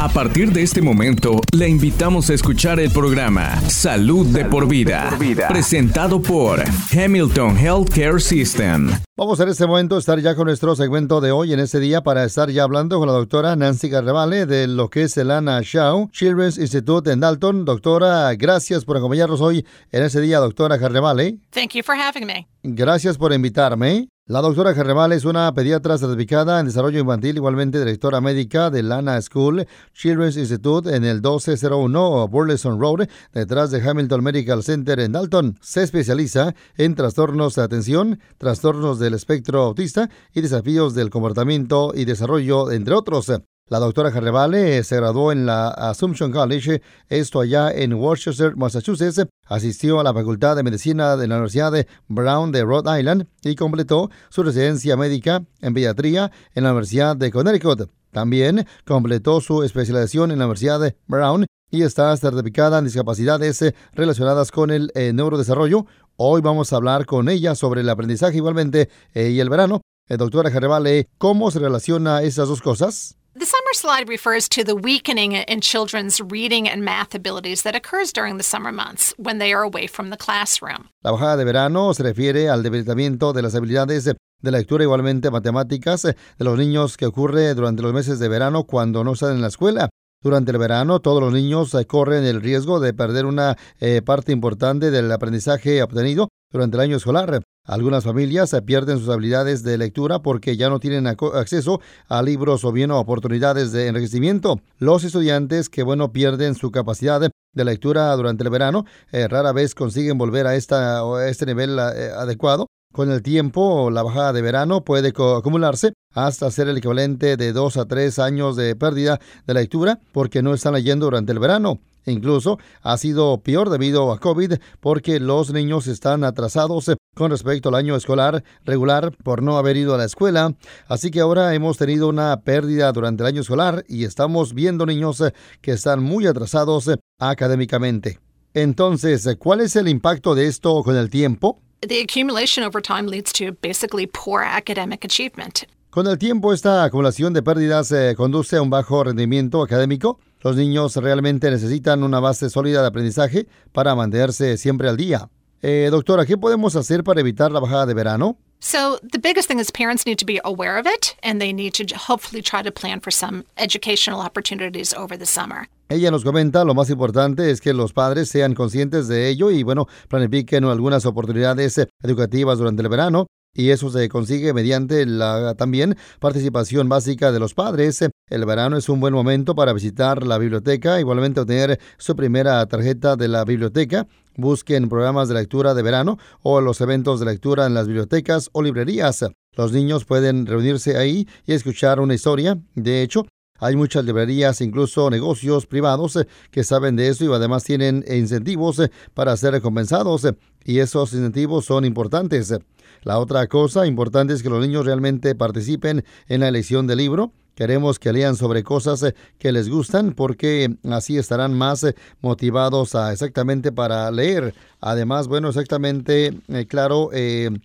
A partir de este momento, le invitamos a escuchar el programa Salud, de, por vida, presentado por Hamilton Healthcare System. Vamos en este momento estar ya con nuestro segmento de hoy en este día para estar ya hablando con la doctora Nancy Garrevale de lo que es el Anna Shaw Children's Institute en Dalton. Doctora, gracias por acompañarnos hoy en este día, doctora Garrevale. Thank you for having me. Gracias por invitarme. La doctora Gerremal es una pediatra certificada en desarrollo infantil, igualmente directora médica de Lana School Children's Institute en el 1201 Burleson Road, detrás de Hamilton Medical Center en Dalton. Se especializa en trastornos de atención, trastornos del espectro autista y desafíos del comportamiento y desarrollo, entre otros. La doctora Jarrevale se graduó en la Assumption College, esto allá en Worcester, Massachusetts. Asistió a la Facultad de Medicina de la Universidad de Brown de Rhode Island y completó su residencia médica en pediatría en la Universidad de Connecticut. También completó su especialización en la Universidad de Brown y está certificada en discapacidades relacionadas con el eh, neurodesarrollo. Hoy vamos a hablar con ella sobre el aprendizaje igualmente eh, y el verano. Eh, doctora Jarrevale, ¿cómo se relaciona esas dos cosas? The summer slide refers to the weakening in children's reading and math abilities that occurs during the summer months when they are away from the classroom. La bajada de verano se refiere al debilitamiento de las habilidades de lectura igualmente matemáticas de los niños que ocurre durante los meses de verano cuando no están en la escuela. Durante el verano, todos los niños corren el riesgo de perder una eh, parte importante del aprendizaje obtenido durante el año escolar. Algunas familias pierden sus habilidades de lectura porque ya no tienen acceso a libros o bien a oportunidades de enriquecimiento. Los estudiantes que, bueno, pierden su capacidad de lectura durante el verano eh, rara vez consiguen volver a, este nivel eh, adecuado. Con el tiempo, la bajada de verano puede acumularse hasta ser el equivalente de dos a tres años de pérdida de lectura porque no están leyendo durante el verano. Incluso ha sido peor debido a COVID porque los niños están atrasados con respecto al año escolar regular por no haber ido a la escuela. Así que ahora hemos tenido una pérdida durante el año escolar y estamos viendo niños que están muy atrasados académicamente. Entonces, ¿cuál es el impacto de esto con el tiempo? The accumulation over time leads to basically poor academic achievement. Con el tiempo, esta acumulación de pérdidas eh, conduce a un bajo rendimiento académico. Los niños realmente necesitan una base sólida de aprendizaje para mantenerse siempre al día. Eh, doctora, ¿qué podemos hacer para evitar la bajada de verano? So, the biggest thing is parents need to be aware of it and they need to hopefully try to plan for some educational opportunities over the summer. Ella nos comenta, lo más importante es que los padres sean conscientes de ello y, bueno, planifiquen algunas oportunidades educativas durante el verano y eso se consigue mediante la también participación básica de los padres. El verano es un buen momento para visitar la biblioteca, igualmente obtener su primera tarjeta de la biblioteca. Busquen programas de lectura de verano o los eventos de lectura en las bibliotecas o librerías. Los niños pueden reunirse ahí y escuchar una historia. De hecho, hay muchas librerías, incluso negocios privados que saben de eso y además tienen incentivos para ser recompensados y esos incentivos son importantes. La otra cosa importante es que los niños realmente participen en la elección del libro. Queremos que lean sobre cosas eh, que les gustan porque así estarán más eh, motivados a exactamente para leer. Además, bueno, exactamente, eh, claro,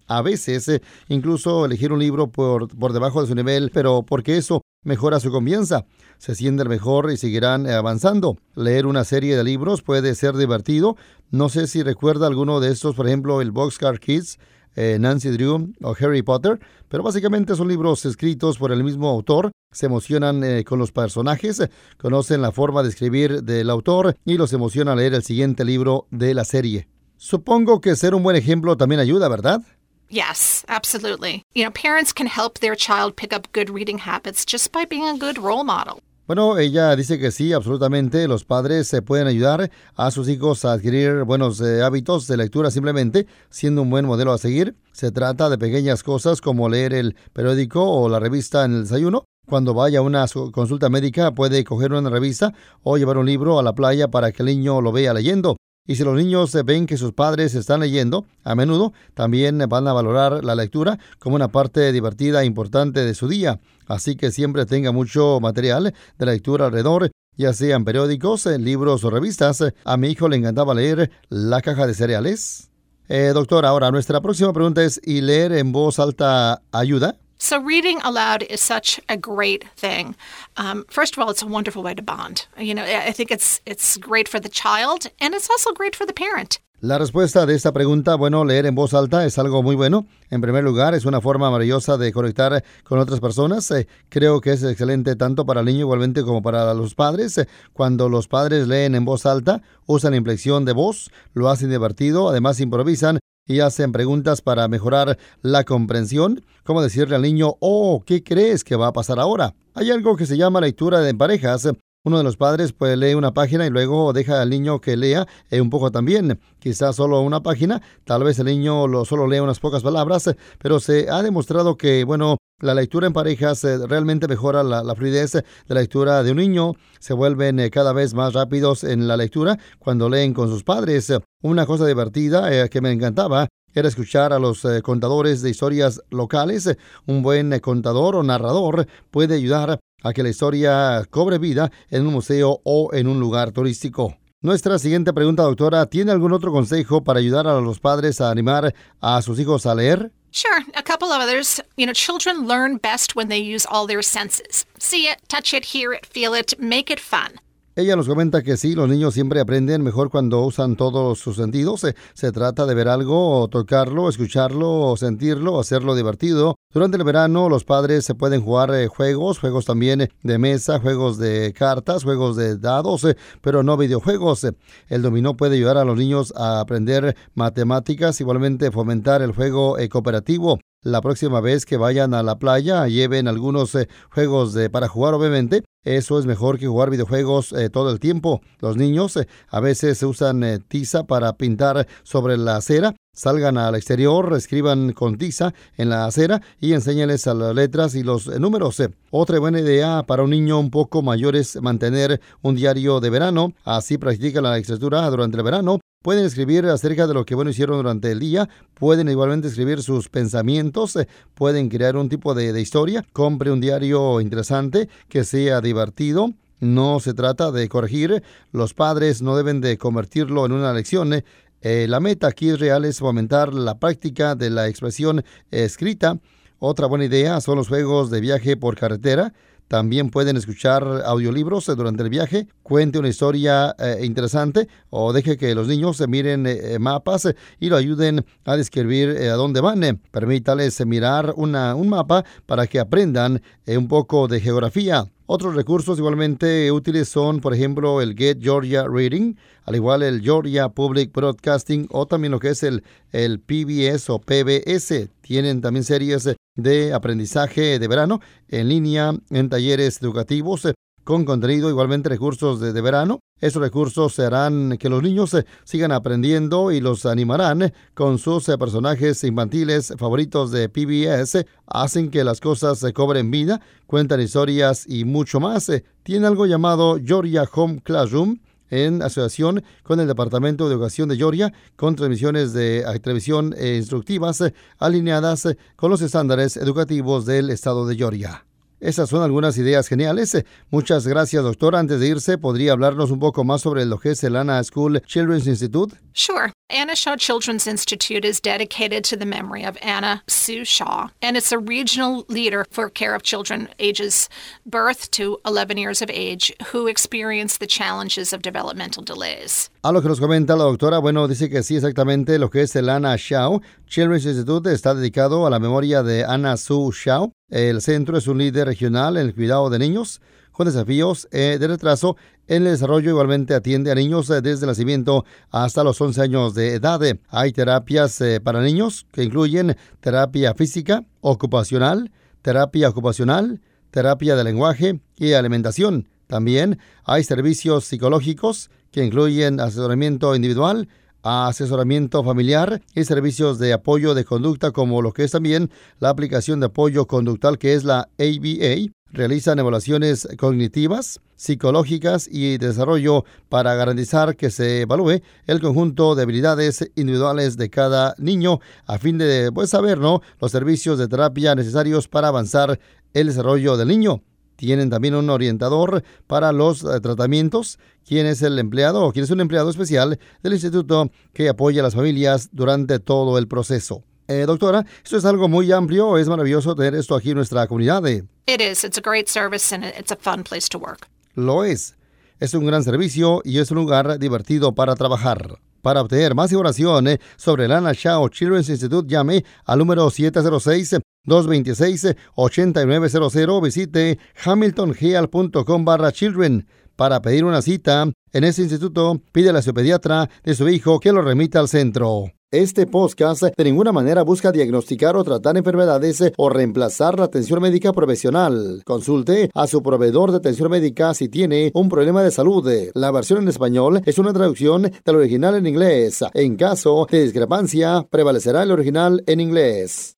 a veces incluso elegir un libro por, por debajo de su nivel, pero porque eso mejora su confianza, se sienten mejor y seguirán avanzando. Leer una serie de libros puede ser divertido. No sé si recuerda alguno de estos, por ejemplo, el Boxcar Kids eh, Nancy Drew o Harry Potter, pero básicamente son libros escritos por el mismo autor, se emocionan eh, con los personajes, conocen la forma de escribir del autor y los emociona leer el siguiente libro de la serie. Supongo que ser un buen ejemplo también ayuda, ¿verdad? Yes, absolutely. You know, parents can help their child pick up good reading habits just by being a good role model. Bueno, ella dice que sí, absolutamente. Los padres se pueden ayudar a sus hijos a adquirir buenos eh, hábitos de lectura simplemente siendo un buen modelo a seguir. Se trata de pequeñas cosas como leer el periódico o la revista en el desayuno. Cuando vaya a una consulta médica puede coger una revista o llevar un libro a la playa para que el niño lo vea leyendo. Y si los niños ven que sus padres están leyendo, a menudo también van a valorar la lectura como una parte divertida e importante de su día. Así que siempre tenga mucho material de lectura alrededor, ya sean periódicos, libros o revistas. A mi hijo le encantaba leer La caja de cereales. Eh, doctor, ahora nuestra próxima pregunta es, ¿y leer en voz alta ayuda? So, reading aloud is such a great thing. Um, first of all, it's a wonderful way to bond. You know, I think it's it's great for the child, and it's also great for the parent. La respuesta de esta pregunta, bueno, leer en voz alta es algo muy bueno. En primer lugar, es una forma maravillosa de conectar con otras personas. Eh, creo que es excelente tanto para el niño igualmente como para los padres. Eh, cuando los padres leen en voz alta, usan inflexión de voz, lo hacen divertido, además improvisan y hacen preguntas para mejorar la comprensión. Como decirle al niño, oh, ¿qué crees que va a pasar ahora? Hay algo que se llama lectura de parejas uno de los padres pues lee una página y luego deja al niño que lea eh, un poco también, quizás solo una página, tal vez el niño lo, solo lee unas pocas palabras, pero se ha demostrado que, bueno, la lectura en parejas eh, realmente mejora la, fluidez de la lectura de un niño, se vuelven eh, cada vez más rápidos en la lectura cuando leen con sus padres. Una cosa divertida que me encantaba era escuchar a los contadores de historias locales. Un buen contador o narrador puede ayudar a que la historia cobre vida en un museo o en un lugar turístico. Nuestra siguiente pregunta, doctora, ¿tiene algún otro consejo para ayudar a los padres a animar a sus hijos a leer? Sure, a couple of others. You know, children learn best when they use all their senses. See it, touch it, hear it, feel it, make it fun. Ella nos comenta que sí, los niños siempre aprenden mejor cuando usan todos sus sentidos. Se, trata de ver algo, o tocarlo, escucharlo, o sentirlo, hacerlo divertido. Durante el verano los padres se pueden jugar eh, juegos, juegos también de mesa, juegos de cartas, juegos de dados, eh, pero no videojuegos. El dominó puede ayudar a los niños a aprender matemáticas, igualmente fomentar el juego eh, cooperativo la próxima vez que vayan a la playa lleven algunos eh, juegos de, para jugar, obviamente. Eso es mejor que jugar videojuegos eh, todo el tiempo. Los niños eh, a veces usan tiza para pintar sobre la acera. Salgan al exterior, escriban con tiza en la acera y enséñales a las letras y los números. Otra buena idea para un niño un poco mayor es mantener un diario de verano. Así practican la escritura durante el verano Pueden escribir acerca de lo que bueno hicieron durante el día, pueden igualmente escribir sus pensamientos, eh, pueden crear un tipo de, historia. Compre un diario interesante que sea divertido. No se trata de corregir, los padres no deben de convertirlo en una lección. Eh. Eh, la meta aquí real es fomentar la práctica de la expresión escrita. Otra buena idea son los juegos de viaje por carretera. También pueden escuchar audiolibros eh, durante el viaje, cuente una historia eh, interesante o deje que los niños se miren eh, mapas y lo ayuden a describir a dónde van. Permítales mirar una, un mapa para que aprendan un poco de geografía. Otros recursos igualmente útiles son, por ejemplo, el Get Georgia Reading, al igual el Georgia Public Broadcasting o también lo que es el, el PBS o PBS. Tienen también series de aprendizaje de verano en línea en talleres educativos eh, con contenido, igualmente recursos de, verano. Esos recursos harán que los niños eh, sigan aprendiendo y los animarán eh, con sus personajes infantiles favoritos de PBS. Hacen que las cosas se cobren vida, cuentan historias y mucho más. Tiene algo llamado Georgia Home Classroom en asociación con el Departamento de Educación de Georgia, con transmisiones de televisión e instructivas eh, alineadas eh, con los estándares educativos del estado de Georgia. Esas son algunas ideas geniales. Muchas gracias, doctor. Antes de irse, ¿podría hablarnos un poco más sobre lo que es el Anna School Children's Institute? Sure. Anna Shaw Children's Institute is dedicated to the memory of Anna Sue Shaw, and it's a regional leader for care of children ages birth to 11 years of age who experience the challenges of developmental delays. A lo que nos comenta la doctora, bueno, dice que sí, exactamente lo que es el Anna Shaw Children's Institute está dedicado a la memoria de Anna Sue Shaw. El centro es un líder regional en el cuidado de niños con desafíos eh, de retraso en el desarrollo. Igualmente atiende a niños eh, desde el nacimiento hasta los 11 años de edad. Hay terapias eh, para niños que incluyen terapia física, ocupacional, terapia ocupacional, terapia de lenguaje y alimentación. También hay servicios psicológicos que incluyen asesoramiento individual, asesoramiento familiar y servicios de apoyo de conducta como lo que es también la aplicación de apoyo conductual que es la ABA. Realizan evaluaciones cognitivas, psicológicas y de desarrollo para garantizar que se evalúe el conjunto de habilidades individuales de cada niño a fin de pues, saber ¿no? los servicios de terapia necesarios para avanzar el desarrollo del niño. Tienen también un orientador para los eh, tratamientos, quien es el empleado o quien es un empleado especial del instituto que apoya a las familias durante todo el proceso. Eh, doctora, esto es algo muy amplio, es maravilloso tener esto aquí en nuestra comunidad. It is. It's a great service and it's a fun place to work. Lo es. Es un gran servicio y es un lugar divertido para trabajar. Para obtener más información sobre el Anna Shaw Children's Institute, llame al número 706-226-8900 visite hamiltonheal.com barra children. Para pedir una cita en ese instituto, pídele a su pediatra de su hijo que lo remita al centro. Este podcast de ninguna manera busca diagnosticar o tratar enfermedades o reemplazar la atención médica profesional. Consulte a su proveedor de atención médica si tiene un problema de salud. La versión en español es una traducción del original en inglés. En caso de discrepancia, prevalecerá el original en inglés.